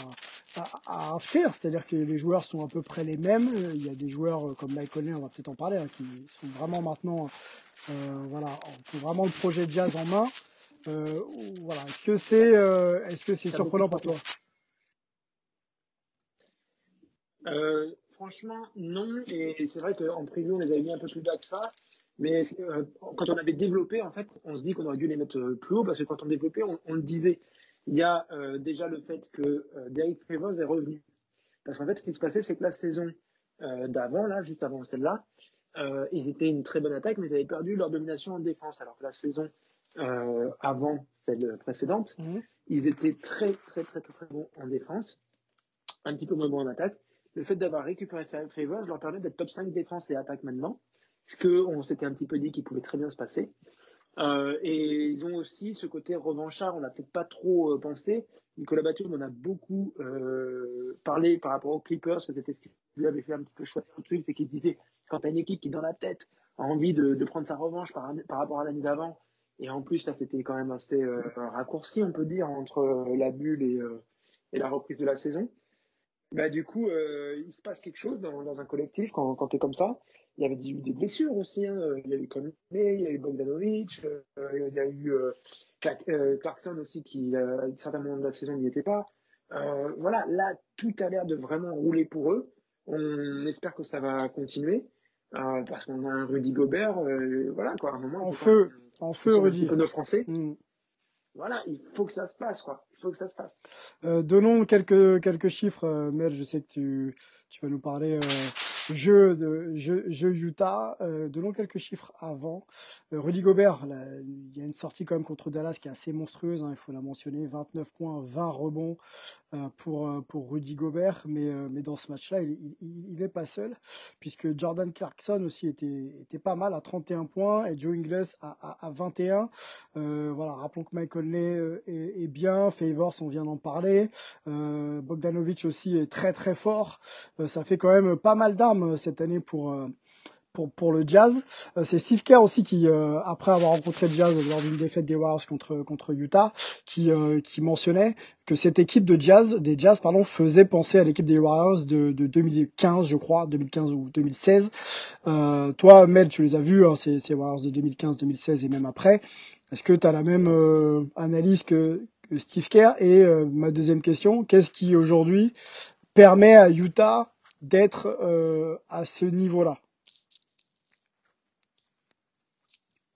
A: à, à inscrire, c'est-à-dire que les joueurs sont à peu près les mêmes. Il y a des joueurs comme Mike Conley, on va peut-être en parler, hein, qui sont vraiment maintenant euh, voilà, ont vraiment le projet Jazz en main. Euh, voilà. Est-ce que c'est euh, est-ce que c'est surprenant pour toi
B: euh, Franchement, non. Et c'est vrai qu'en preview, on les avait mis un peu plus bas que ça. Mais quand on avait développé, en fait, on se dit qu'on aurait dû les mettre plus haut parce que quand on développait, on, le disait. Il y a déjà le fait que Derek Favors est revenu. Parce qu'en fait, ce qui se passait, c'est que la saison d'avant, là, juste avant celle-là, ils étaient une très bonne attaque, mais ils avaient perdu leur domination en défense. Alors que la saison euh, avant celle précédente, mhm. ils étaient très, très, très, très, très bons en défense, un petit peu moins bons en attaque. Le fait d'avoir récupéré Favors leur permet d'être top 5 défense et attaque maintenant, ce qu'on s'était un petit peu dit qu'il pouvait très bien se passer. Euh, et ils ont aussi ce côté revanchard, on n'a peut-être pas trop euh, pensé. Nicolas Batum en a beaucoup euh, parlé par rapport aux Clippers, que c'était ce qui lui avait fait un petit peu choisir le truc, c'est qu'il disait quand tu as une équipe qui dans la tête a envie de, de prendre sa revanche par, par rapport à l'année d'avant, et en plus, là, c'était quand même assez euh, raccourci, on peut dire, entre euh, la bulle et, euh, et, la reprise de la saison. Bah, du coup, il se passe quelque chose dans, dans un collectif quand, quand tu es comme ça. Il y avait eu des blessures aussi. Hein. Il y a eu Conley, il y a eu Bogdanovic, il y a eu Clarkson aussi qui, à un certain moment de la saison, n'y était pas. voilà, là, tout a l'air de vraiment rouler pour eux. On espère que ça va continuer. parce qu'on a un Rudy Gobert, voilà quoi, à un moment.
A: En feu, en feu, Rudy.
B: nos Français. Mm. Voilà, il faut que ça se passe, quoi. Il faut que ça se passe.
A: Euh, donnons quelques quelques chiffres, euh, Mel. Je sais que tu tu vas nous parler euh, jeu de jeu, jeu Utah. Euh, donnons quelques chiffres avant. Rudy Gobert, il y a une sortie quand même contre Dallas qui est assez monstrueuse, hein, il faut la mentionner. 29 points, 20 rebonds pour, euh, pour Rudy Gobert, mais, euh, mais dans ce match-là, il, il, il est pas seul, puisque Jordan Clarkson aussi était, était pas mal à 31 points et Joe Ingles à, à, à 21. voilà, rappelons que Mike Conley est, est bien, Favors, on vient d'en parler. Bogdanovic aussi est très très fort. ça fait quand même pas mal d'armes cette année pour pour, pour le Jazz. Euh, c'est Steve Kerr aussi qui, euh, après avoir rencontré le Jazz lors d'une défaite des Warriors contre contre Utah, qui euh, qui mentionnait que cette équipe de Jazz, des Jazz pardon, faisait penser à l'équipe des Warriors de, de 2015, je crois, 2015 ou 2016. toi, Mel, tu les as vus, hein, ces, ces Warriors de 2015, 2016 et même après. Est-ce que tu as la même analyse que, que Steve Kerr? Et ma deuxième question, qu'est-ce qui aujourd'hui permet à Utah d'être à ce niveau-là?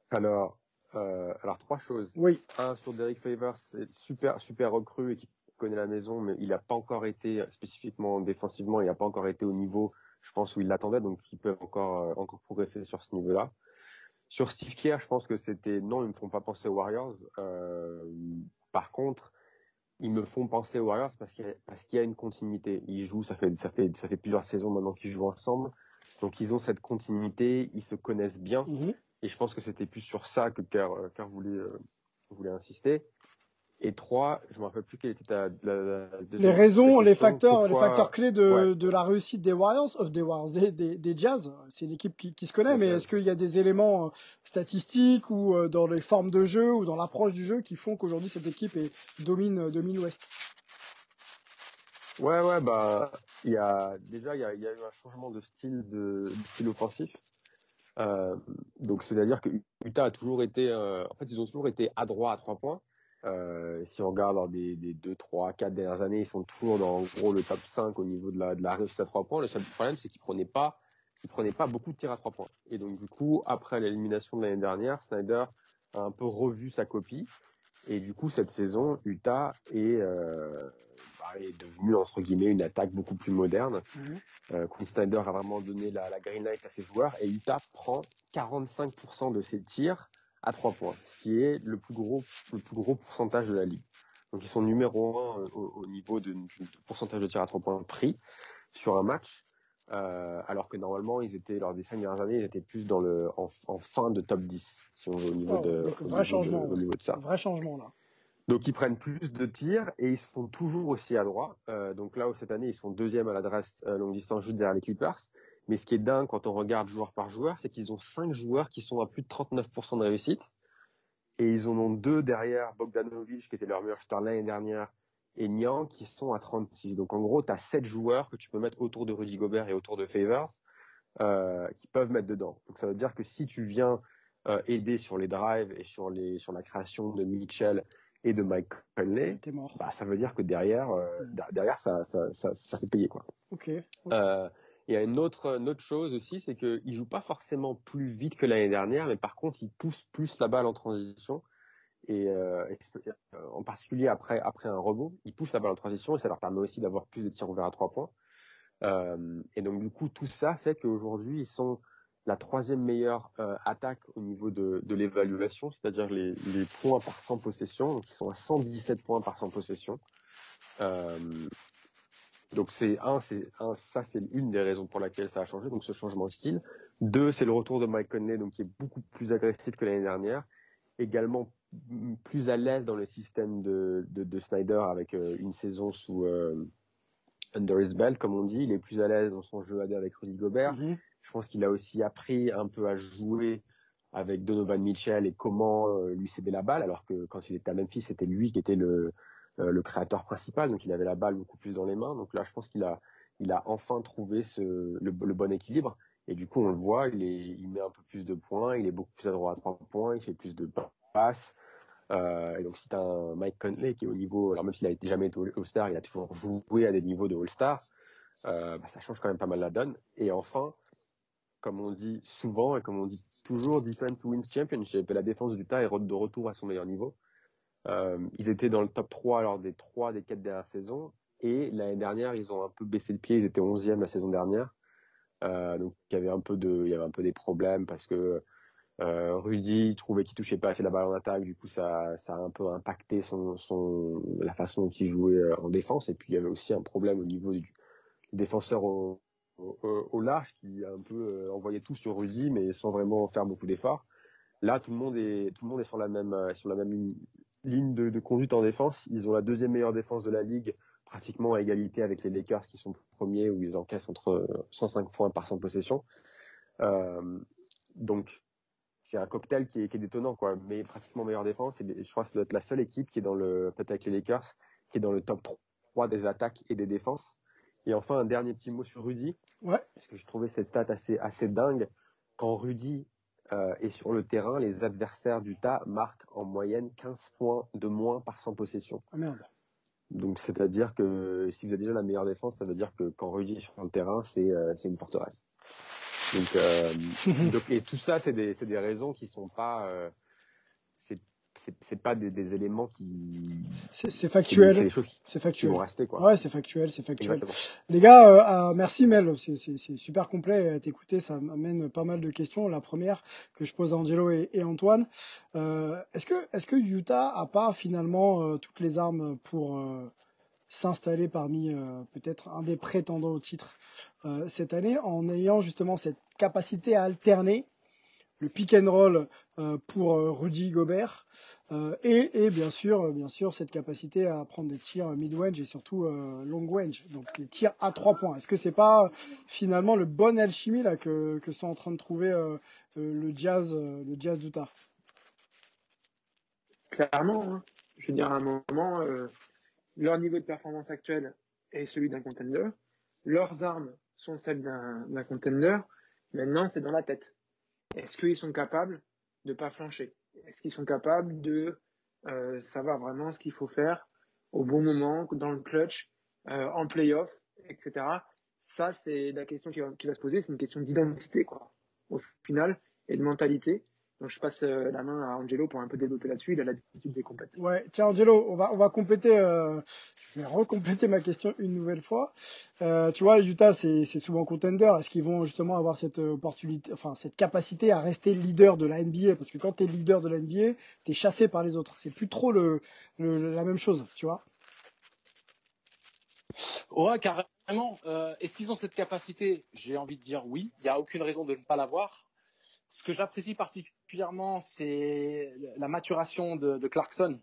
C: Alors, euh, alors trois choses.
A: Oui.
C: Un sur Derek Favors, c'est super super recru et qui connaît la maison, mais il n'a pas encore été spécifiquement défensivement, il n'a pas encore été au niveau, je pense où il l'attendait, donc il peut encore euh, encore progresser sur ce niveau-là. Sur Steve Kerr, je pense que c'était non, ils me font pas penser aux Warriors. Euh, par contre, ils me font penser aux Warriors parce qu'il y a, parce qu'il y a une continuité. Ils jouent, ça fait ça fait ça fait plusieurs saisons maintenant qu'ils jouent ensemble, donc ils ont cette continuité, ils se connaissent bien.
A: Mhm.
C: Et je pense que c'était plus sur ça que Kerr, euh, voulait, euh, voulait insister. Et trois, je me rappelle plus quelle était ta, la,
A: les raisons, les facteurs, les facteurs clés de, de la réussite des Warriors, of des Warriors, des, des, des Jazz. C'est une équipe qui, qui se connaît, mais est-ce qu'il y a des éléments euh, statistiques ou dans les formes de jeu ou dans l'approche du jeu qui font qu'aujourd'hui cette équipe est, domine, domine l'Ouest?
C: Ouais, ouais, bah, il y a déjà il y a, y a eu un changement de style de, de style offensif. Euh, donc c'est-à-dire que Utah a toujours été, euh, en fait, ils ont toujours été adroits à trois points. Euh, si on regarde dans des, des 2, 3, 4 dernières années, ils sont toujours dans gros le top 5 au niveau de la, de la réussite à trois points. Le seul problème, c'est qu'ils prenaient pas, ils prenaient pas beaucoup de tirs à trois points. Et donc du coup, après l'élimination de l'année dernière, Snyder a un peu revu sa copie. Et du coup, cette saison, Utah est, est devenu entre guillemets une attaque beaucoup plus moderne. Mhm. Euh, Snyder a vraiment donné la, la, green light à ses joueurs et Utah prend 45% de ses tirs à trois points, ce qui est le plus gros le plus gros pourcentage de la ligue. Donc ils sont numéro un euh, au, au niveau de, de, pourcentage de tirs à trois points pris sur un match. Euh, alors que normalement ils étaient lors des cinq dernières années ils étaient plus dans le en, en fin de top 10 si on veut au niveau
A: oh,
C: de
A: donc, vrai changement
C: de, au niveau de ça.
A: Vrai changement là.
C: Donc ils prennent plus de tirs et ils sont toujours aussi à droite. Euh, donc là, cette année, ils sont deuxième à l'adresse euh, longue distance juste derrière les Clippers. Mais ce qui est dingue quand on regarde joueur par joueur, c'est qu'ils ont cinq joueurs qui sont à plus de 39% de réussite. Et ils en ont deux derrière Bogdanovic, qui était leur meilleur star l'année dernière, et Niang, qui sont à 36. Donc en gros, tu as sept joueurs que tu peux mettre autour de Rudy Gobert et autour de Favors, euh, qui peuvent mettre dedans. Donc ça veut dire que si tu viens euh, aider sur les drives et sur, les, sur la création de Mitchell et de Mike Conley, bah, ça veut dire que derrière, euh, derrière ça, ça, ça, ça, fait payer quoi.
A: Ok.
C: Euh, il y a une autre, une autre chose aussi, c'est qu'il joue pas forcément plus vite que l'année dernière, mais par contre, il pousse plus la balle en transition. Et euh, en particulier après, après un rebond, il pousse la balle en transition et ça leur permet aussi d'avoir plus de tirs ouverts à trois points. Et donc du coup, tout ça fait qu'aujourd'hui, ils sont la troisième meilleure euh, attaque au niveau de, de l'évaluation, c'est-à-dire les, points par 100 possessions, ils sont à 117 points par 100 possessions. Euh, donc c'est un, c'est un, ça c'est une des raisons pour laquelle ça a changé, donc ce changement de style. Deux, c'est le retour de Mike Conley, donc qui est beaucoup plus agressif que l'année dernière, également plus à l'aise dans le système de, de, de Snyder avec euh, une saison sous under his belt, comme on dit, il est plus à l'aise dans son jeu AD avec Rudy Gobert.
A: Mm-hmm.
C: Je pense qu'il a aussi appris un peu à jouer avec Donovan Mitchell et comment euh, lui céder la balle, alors que quand il était à Memphis, c'était lui qui était le, euh, le créateur principal, donc il avait la balle beaucoup plus dans les mains. Donc là, je pense qu'il a, il a enfin trouvé le, bon équilibre. Et du coup, on le voit, il, est, il met un peu plus de points, il est beaucoup plus adroit à trois points, il fait plus de passes. Euh, et donc, si tu un Mike Conley qui est au niveau, alors même s'il a jamais été All-Star, il a toujours joué à des niveaux de All-Star, bah, ça change quand même pas mal la donne. Et enfin, comme on dit souvent et comme on dit toujours, defense wins championship. Et la défense du tas est de retour à son meilleur niveau. Euh, ils étaient dans le top 3 lors des 3 des 4 dernières saisons. Et l'année dernière, ils ont un peu baissé le pied. Ils étaient 11e la saison dernière. donc il y avait un peu de, il y avait un peu des problèmes parce que euh, Rudy trouvait qu'il touchait pas assez la balle en attaque, du coup ça, a un peu impacté son, son la façon dont il jouait euh, en défense. Et puis il y avait aussi un problème au niveau du défenseur au, large qui a un peu euh, envoyé tout sur Rudy, mais sans vraiment faire beaucoup d'efforts. Là, tout le monde est tout le monde est sur la même euh, sur la même ligne de, conduite en défense. Ils ont la deuxième meilleure défense de la ligue, pratiquement à égalité avec les Lakers qui sont premiers où ils encaissent entre 105 points par 100 possession. Euh, donc c'est un cocktail qui est, qui détonnant, quoi. Mais pratiquement meilleure défense. Et je crois que être la seule équipe qui est dans le, peut-être avec les Lakers, qui est dans le top 3 des attaques et des défenses. Et enfin, un dernier petit mot sur Rudy.
A: Ouais.
C: Parce que je trouvais cette stat assez, assez dingue. Quand Rudy euh, est sur le terrain, les adversaires du tas marquent en moyenne 15 points de moins par 100 possessions.
A: Ah merde.
C: Donc, c'est-à-dire que si vous avez déjà la meilleure défense, ça veut dire que quand Rudy est sur le terrain, c'est euh, une forteresse. Donc, euh, donc, et tout ça, c'est des, des raisons qui sont pas, euh, c'est pas des, des, éléments qui.
A: C'est factuel.
C: C'est des choses
A: qui, factuel.
C: vont rester, quoi.
A: Ouais, c'est factuel, c'est factuel. Les gars, euh, ah, merci Mel, c'est super complet à t'écouter, ça m'amène pas mal de questions. La première que je pose à Angelo et, et Antoine, euh, est-ce que, Utah a pas finalement euh, toutes les armes pour s'installer parmi peut-être un des prétendants au titre cette année en ayant justement cette capacité à alterner le pick and roll euh, pour Rudy Gobert et, et, bien sûr bien sûr cette capacité à prendre des tirs mid range et surtout long range donc les tirs à trois points est-ce que c'est pas finalement le bon alchimie là que, que sont en train de trouver le jazz le jazz d'Utah?
B: Clairement hein. je veux dire à un moment leur niveau de performance actuel est celui d'un contender. Leurs armes sont celles d'un contender. Maintenant, c'est dans la tête. Est-ce qu'ils sont capables de pas flancher? Est-ce qu'ils sont capables de euh, savoir vraiment ce qu'il faut faire au bon moment, dans le clutch, euh, en playoff, etc. Ça, c'est la question qui va, qui va se poser. C'est une question d'identité, quoi, au final, et de mentalité. Donc je passe euh, la main à Angelo pour un peu développer là-dessus. Il a l'habitude des compléter.
A: Ouais, tiens Angelo, on va on va compléter. Euh, je vais recompléter ma question une nouvelle fois. Euh, tu vois, Utah c'est c'est souvent contender. Est-ce qu'ils vont justement avoir cette opportunité, enfin cette capacité à rester leader de la NBA Parce que quand tu es leader de la NBA, tu es chassé par les autres. C'est plus trop le, le, la même chose, tu vois.
D: Ouais, carrément. Euh, Est-ce qu'ils ont cette capacité? J'ai envie de dire oui. Il n'y a aucune raison de ne pas l'avoir. Ce que j'apprécie particulièrement, c'est la maturation de, de Clarkson,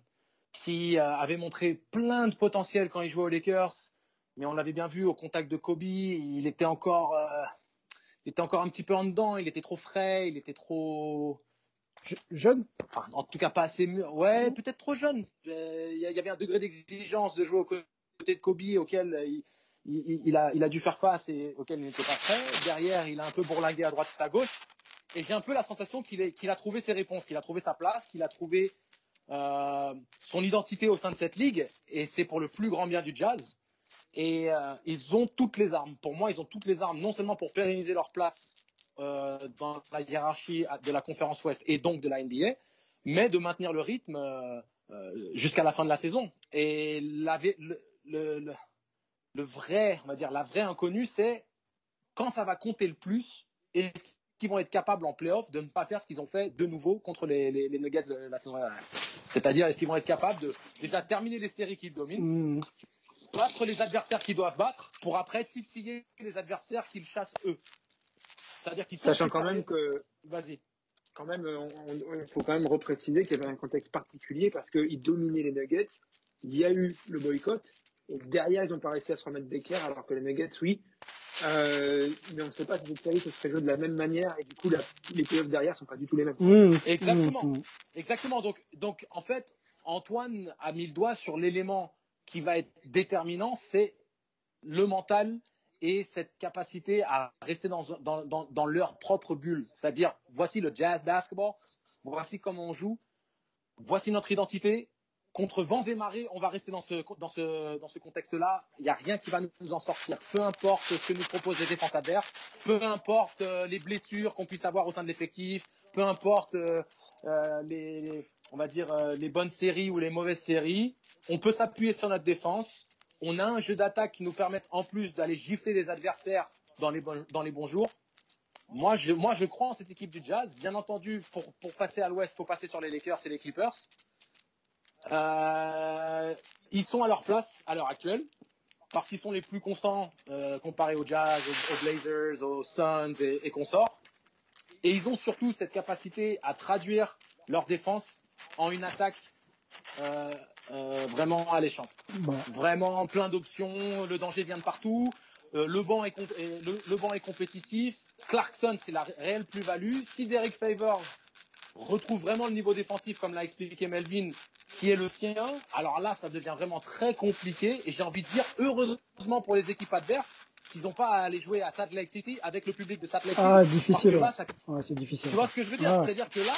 D: qui euh, avait montré plein de potentiel quand il jouait aux Lakers, mais on l'avait bien vu au contact de Kobe, il était encore, euh, il était encore un petit peu en dedans, il était trop frais, il était trop
A: jeune,
D: enfin en tout cas pas assez mûr, ouais peut-être trop jeune. Euh, il y avait un degré d'exigence de jouer aux côtés de Kobe auquel il, il, il, a, il a dû faire face et auquel il n'était pas prêt. Derrière, il a un peu bourlingué à droite et à gauche. Et j'ai un peu la sensation qu'il a trouvé ses réponses, qu'il a trouvé sa place, qu'il a trouvé euh, son identité au sein de cette ligue. Et c'est pour le plus grand bien du jazz. Et euh, ils ont toutes les armes. Pour moi, ils ont toutes les armes, non seulement pour pérenniser leur place euh, dans la hiérarchie de la conférence Ouest et donc de la NBA, mais de maintenir le rythme jusqu'à la fin de la saison. Et la, le, vrai, on va dire, la vraie inconnue, c'est quand ça va compter le plus, est-ce qui vont être capables en playoff de ne pas faire ce qu'ils ont fait de nouveau contre les, les, les Nuggets de la saison dernière. C'est-à-dire, est-ce qu'ils vont être capables de déjà terminer les séries qu'ils dominent, mmh. battre les adversaires qu'ils doivent battre, pour après titiller les adversaires qu'ils chassent eux?
B: C'est-à-dire qu'ils sachant quand même que
D: vas-y.
B: Quand même, il faut quand même repréciser qu'il y avait un contexte particulier parce qu'ils dominaient les Nuggets. Il y a eu le boycott et derrière ils ont pas réussi à se remettre d'équerre alors que les Nuggets, oui, euh, mais on ne sait pas si cette série se serait jouée de la même manière et du coup la, les playoffs derrière sont pas du tout les mêmes.
D: Mmh. Exactement. Mmh. Exactement. Donc, donc en fait, Antoine a mis le doigt sur l'élément qui va être déterminant, c'est le mental et cette capacité à rester dans, dans, dans, dans leur propre bulle. C'est-à-dire, voici le jazz basketball, voici comment on joue, voici notre identité, contre vents et marées, on va rester dans ce, dans ce, dans ce contexte-là. Il n'y a rien qui va nous en sortir. Peu importe ce que nous proposent les défenses adverses, peu importe euh, les blessures qu'on puisse avoir au sein de l'effectif, peu importe euh, euh les, on va dire, les bonnes séries ou les mauvaises séries, on peut s'appuyer sur notre défense. On a un jeu d'attaque qui nous permet en plus d'aller gifler des adversaires dans les, dans les bons jours. Moi je, moi, je crois en cette équipe du Jazz. Bien entendu, pour, pour passer à l'ouest, il faut passer sur les Lakers et les Clippers. Euh, ils sont à leur place à l'heure actuelle parce qu'ils sont les plus constants euh, comparés aux Jazz, aux, Blazers, aux Suns et, et consorts. Et ils ont surtout cette capacité à traduire leur défense en une attaque euh, euh, vraiment alléchante.
A: Bon.
D: Vraiment plein d'options, le danger vient de partout. Euh, le, banc est le, le banc est compétitif. Clarkson, c'est la réelle plus-value. Si Derek Favors retrouve vraiment le niveau défensif, comme l'a expliqué Melvin, qui est le sien, alors là, ça devient vraiment très compliqué. Et j'ai envie de dire, heureusement pour les équipes adverses, qu'ils n'ont pas à aller jouer à Salt Lake City avec le public de Salt Lake City.
A: Ah, difficile.
D: là,
A: ouais.
D: ça
A: Ouais, c'est difficile.
D: tu vois ce que je veux dire?
A: Ah.
D: C'est-à-dire que là,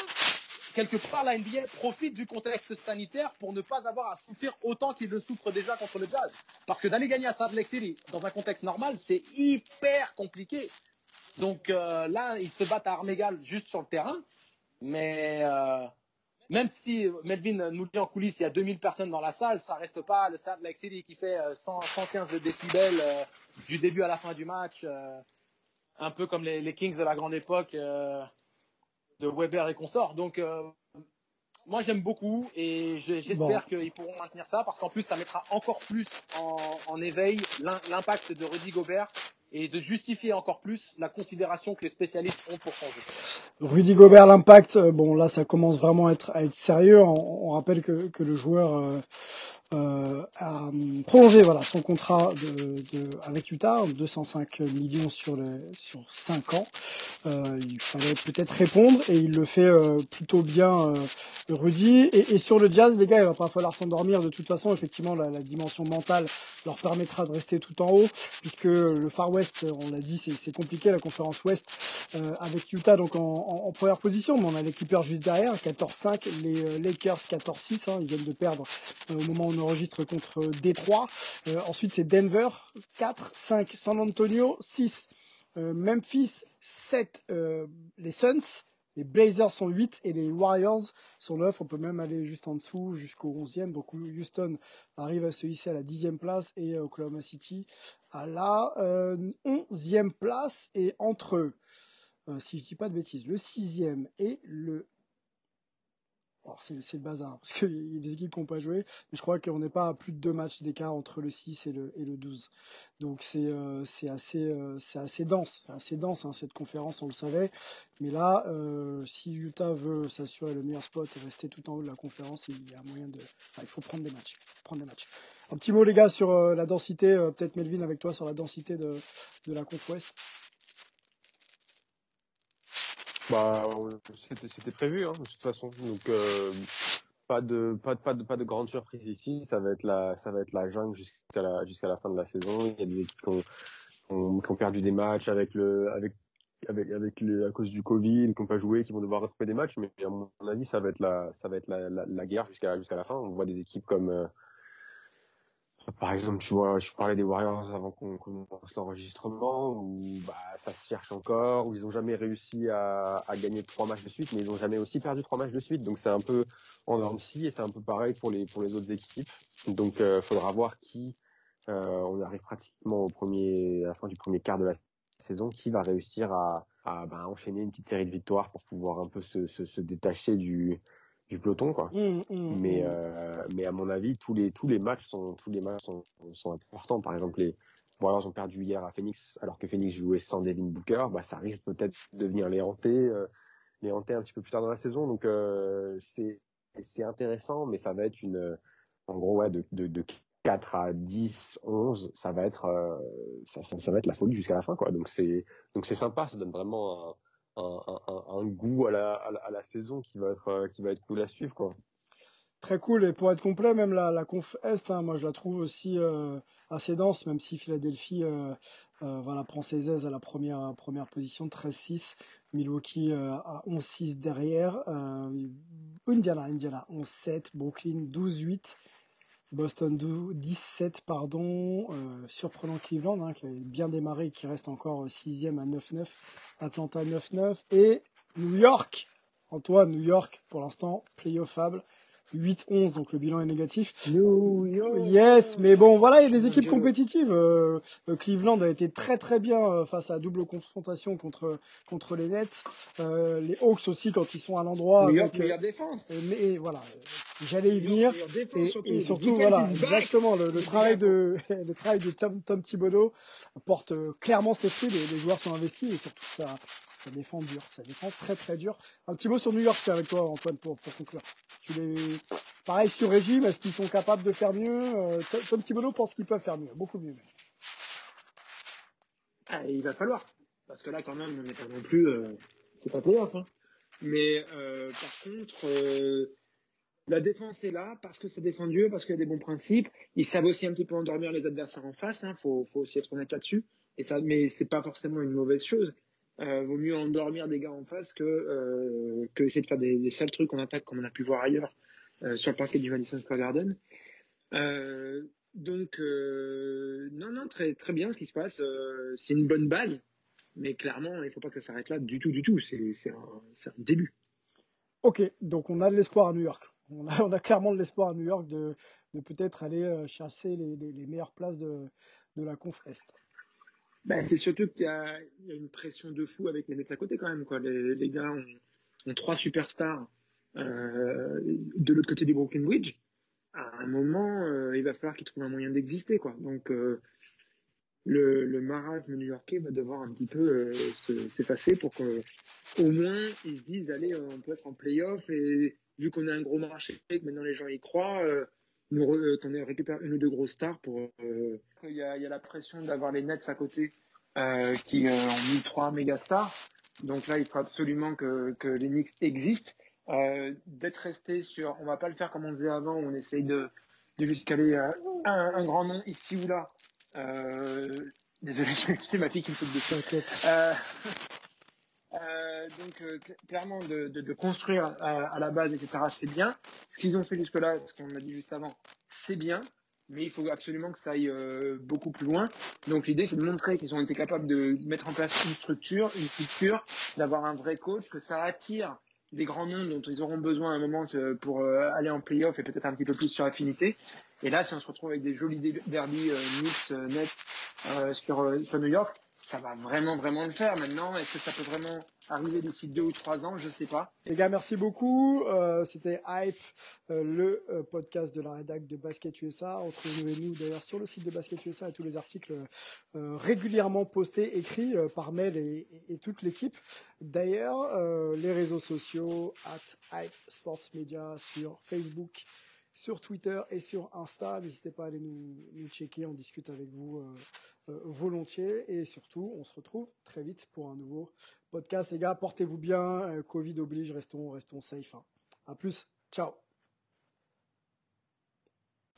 D: quelque part, la NBA profite du contexte sanitaire pour ne pas avoir à souffrir autant qu'il le souffre déjà contre le Jazz. Parce que d'aller gagner à Salt Lake City dans un contexte normal, c'est hyper compliqué. Donc euh, là, ils se battent à armes égales juste sur le terrain. Mais euh, même si Melvin nous le dit en coulisses, il y a 2000 personnes dans la salle, ça reste pas le Salt Lake City qui fait euh, 100, 115 de décibels euh, du début à la fin du match. euh, un peu comme les, les Kings de la grande époque. euh, de Weber et consorts. Donc, euh, moi, j'aime beaucoup et j'espère qu'ils pourront maintenir ça parce qu'en plus, ça mettra encore plus en, en éveil l'im- l'impact de Rudy Gobert et de justifier encore plus la considération que les spécialistes ont pour son jeu.
A: Rudy Gobert, l'impact, euh, bon là ça commence vraiment à être, à être sérieux. On, on rappelle que, que le joueur euh, a hum, prolongé voilà son contrat de, de, avec Utah, 205 millions sur le sur 5 ans. Euh, il fallait peut-être répondre et il le fait euh, plutôt bien, euh, Rudy. Et, et sur le Jazz, les gars, il va pas falloir s'endormir. De toute façon, effectivement, la, la dimension mentale leur permettra de rester tout en haut, puisque le Far West, on l'a dit, c'est compliqué la conférence Ouest euh, avec Utah donc en, en- première position, mais on a les Clippers juste derrière, 14-5, les euh, Lakers 14-6, hein, ils viennent de perdre euh, au moment où enregistre contre Détroit. Euh, ensuite c'est Denver 4-5, San Antonio 6, euh, Memphis 7, euh, les Suns. Les Blazers sont 8 et les Warriors sont 9. On peut même aller juste en dessous jusqu'au 11e. Donc Houston arrive à se hisser à la 10e place et Oklahoma City à la euh, 11e place. Et entre si je dis pas de bêtises, le sixième et le... C'est le bazar, parce qu'il y a des équipes qui n'ont pas joué, mais je crois qu'on n'est pas à plus de deux matchs d'écart entre le 6 et le, et le 12. Donc c'est euh, assez, euh, c'est assez dense, assez dense hein, cette conférence, on le savait. Mais là, euh, si Utah veut s'assurer le meilleur spot et rester tout en haut de la conférence, il y a moyen de... enfin, il faut prendre des matchs. Prendre des matchs. Un petit mot les gars sur la densité, peut-être Melvin avec toi sur la densité de, de la conf ouest.
C: Bah, c'était prévu, hein, de toute façon. Donc, euh, pas de pas de pas de pas de grande surprise ici. Ça va être la ça va être la jungle jusqu'à la jusqu'à la fin de la saison. Il y a des équipes qui ont, qui ont, perdu des matchs avec le avec avec avec le à cause du Covid, qui n'ont pas joué, qui vont devoir retrouver des matchs. Mais à mon avis, ça va être la ça va être la la, la guerre jusqu'à jusqu'à la fin. On voit des équipes comme euh, par exemple, tu vois, je parlais des Warriors avant qu'on commence l'enregistrement, où bah, ça se cherche encore, où ils ont jamais réussi à, à gagner trois matchs de suite, mais ils ont jamais aussi perdu trois matchs de suite. Donc c'est un peu en scie et c'est un peu pareil pour les pour les autres équipes. Donc euh, faudra voir qui. euh, on arrive pratiquement au premier, à la fin du premier quart de la saison, qui va réussir à, à bah, enchaîner une petite série de victoires pour pouvoir un peu se, se, se détacher du du peloton, quoi.
A: Hum, hum,
C: Mais,
A: hum.
C: euh, mais à mon avis, tous les, tous les matchs sont, tous les matchs sont, sont importants. Par exemple, les Warriors ont perdu hier à Phoenix, alors que Phoenix jouait sans Devin Booker. Bah, ça risque peut-être de venir les hanter, euh, les hanter un petit peu plus tard dans la saison. Donc, euh, c'est, c'est intéressant, mais ça va être une, en gros, ouais, de, de, de 4 à 10, 11, ça va être, ça, ça, ça va être la folie jusqu'à la fin, quoi. Donc, c'est, donc c'est sympa, ça donne vraiment un, un, goût à la, à la, saison qui va être, euh, qui va être cool à suivre, quoi.
A: Très cool. Et pour être complet, même la, la conf Est, hein, moi je la trouve aussi euh, assez dense, même si Philadelphie euh, euh, voilà, prend ses aises à la première, première position, 13-6. Milwaukee euh, à 11-6 derrière. Indiana, Indiana 11-7. Brooklyn 12-8. Boston 17, pardon. Euh, surprenant Cleveland, hein, qui a bien démarré, qui reste encore sixième à 9-9. Atlanta 9-9. Et New York, Antoine, New York, pour l'instant, playoffable. 8-11, donc le bilan est négatif. Yes, mais bon, voilà, il y a des équipes compétitives. Euh, euh, Cleveland a été très très bien euh, face à double confrontation contre contre les Nets. les Hawks aussi quand ils sont à l'endroit.
B: Meilleure, meilleure défense.
A: Mais voilà, j'allais y venir. Et, surtout, voilà, exactement le, travail de le travail de Tom, Tom Thibodeau porte clairement ses fruits. Les, les joueurs sont investis et surtout ça ça défend dur, ça défend très très dur. Un petit mot sur New York, c'est avec toi Antoine pour, conclure. Pareil sur régime, est-ce qu'ils sont capables de faire mieux euh, Tom Thibodeau pense qu'ils peuvent faire mieux, beaucoup mieux.
B: Ah, il va falloir, parce que là quand même, on n'est pas non plus, euh, c'est pas playoff. Hein. Mais euh, par contre, la défense est là parce que c'est défendu, parce qu'il y a des bons principes. Ils savent aussi un petit peu endormir les adversaires en face. Hein. Faut, faut aussi être honnête là-dessus. Et ça, mais c'est pas forcément une mauvaise chose. Euh, vaut mieux endormir des gars en face que, euh, que essayer de faire des, sales trucs en attaque comme on a pu voir ailleurs euh, sur le parquet du Madison Square Garden. Donc non non très très bien ce qui se passe. C'est une bonne base, mais clairement il faut pas que ça s'arrête là du tout du tout. C'est c'est un, début.
A: Ok, donc on a de l'espoir à New York. On a, clairement de l'espoir à New York de, de peut-être aller chasser les, meilleures places de, de la conf.
B: Ben, c'est surtout qu'il y, a une pression de fou avec les Nets à côté quand même. Quoi. Les, gars ont, trois superstars euh, de l'autre côté du Brooklyn Bridge. À un moment, euh, il va falloir qu'ils trouvent un moyen d'exister. Quoi. Donc euh, le, marasme new-yorkais va devoir un petit peu s'effacer pour qu'au moins ils se disent allez, on peut être en playoff et vu qu'on a un gros marché que maintenant les gens y croient, nous euh, qu'on récupère une ou deux grosses stars pour. Euh, il, y a, la pression d'avoir les Nets à côté euh, qui euh, ont mis trois méga stars. Donc là, il faut absolument que, que les Knicks existent. Euh, D'être resté sur, on va pas le faire comme on faisait avant, où on essaye de, de juste caler un, un, grand nom ici ou là. désolé, j'ai ma fille qui me saute dessus. Euh, euh, donc euh, clairement de, construire à, à, la base, etc. C'est bien. Ce qu'ils ont fait jusque-là, ce qu'on a dit juste avant, c'est bien. Mais il faut absolument que ça aille euh, beaucoup plus loin. Donc l'idée, c'est de montrer qu'ils ont été capables de mettre en place une structure, une culture, d'avoir un vrai coach, que ça attire des grands noms dont ils auront besoin à un moment pour euh, aller en playoff et peut-être un petit peu plus sur affinité. Et là, si on se retrouve avec des jolis derby euh, Knicks, Nets sur New York, ça va vraiment, vraiment le faire. Maintenant, est-ce que ça peut vraiment arriver d'ici deux ou trois ans? Je sais pas.
A: Les gars, merci beaucoup. Euh, C'était Hype, euh, le euh, podcast de la rédac de Basket USA. Retrouvez-nous d'ailleurs sur le site de Basket USA et tous les articles régulièrement postés, écrits par mail et, et, et toute l'équipe. D'ailleurs, les réseaux sociaux, at Hype Sports Media sur Facebook, sur Twitter et sur Insta. N'hésitez pas à aller nous, nous checker, on discute avec vous euh, volontiers. Et surtout on se retrouve très vite pour un nouveau podcast. Les gars portez-vous bien. Euh, Covid oblige. Restons restons safe hein. à plus. Ciao.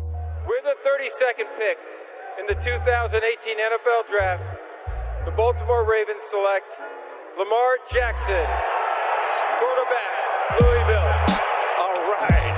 E: We're the 32nd pick in the 2018 NFL draft the Baltimore Ravens select Lamar Jackson quarterback Louisville. All right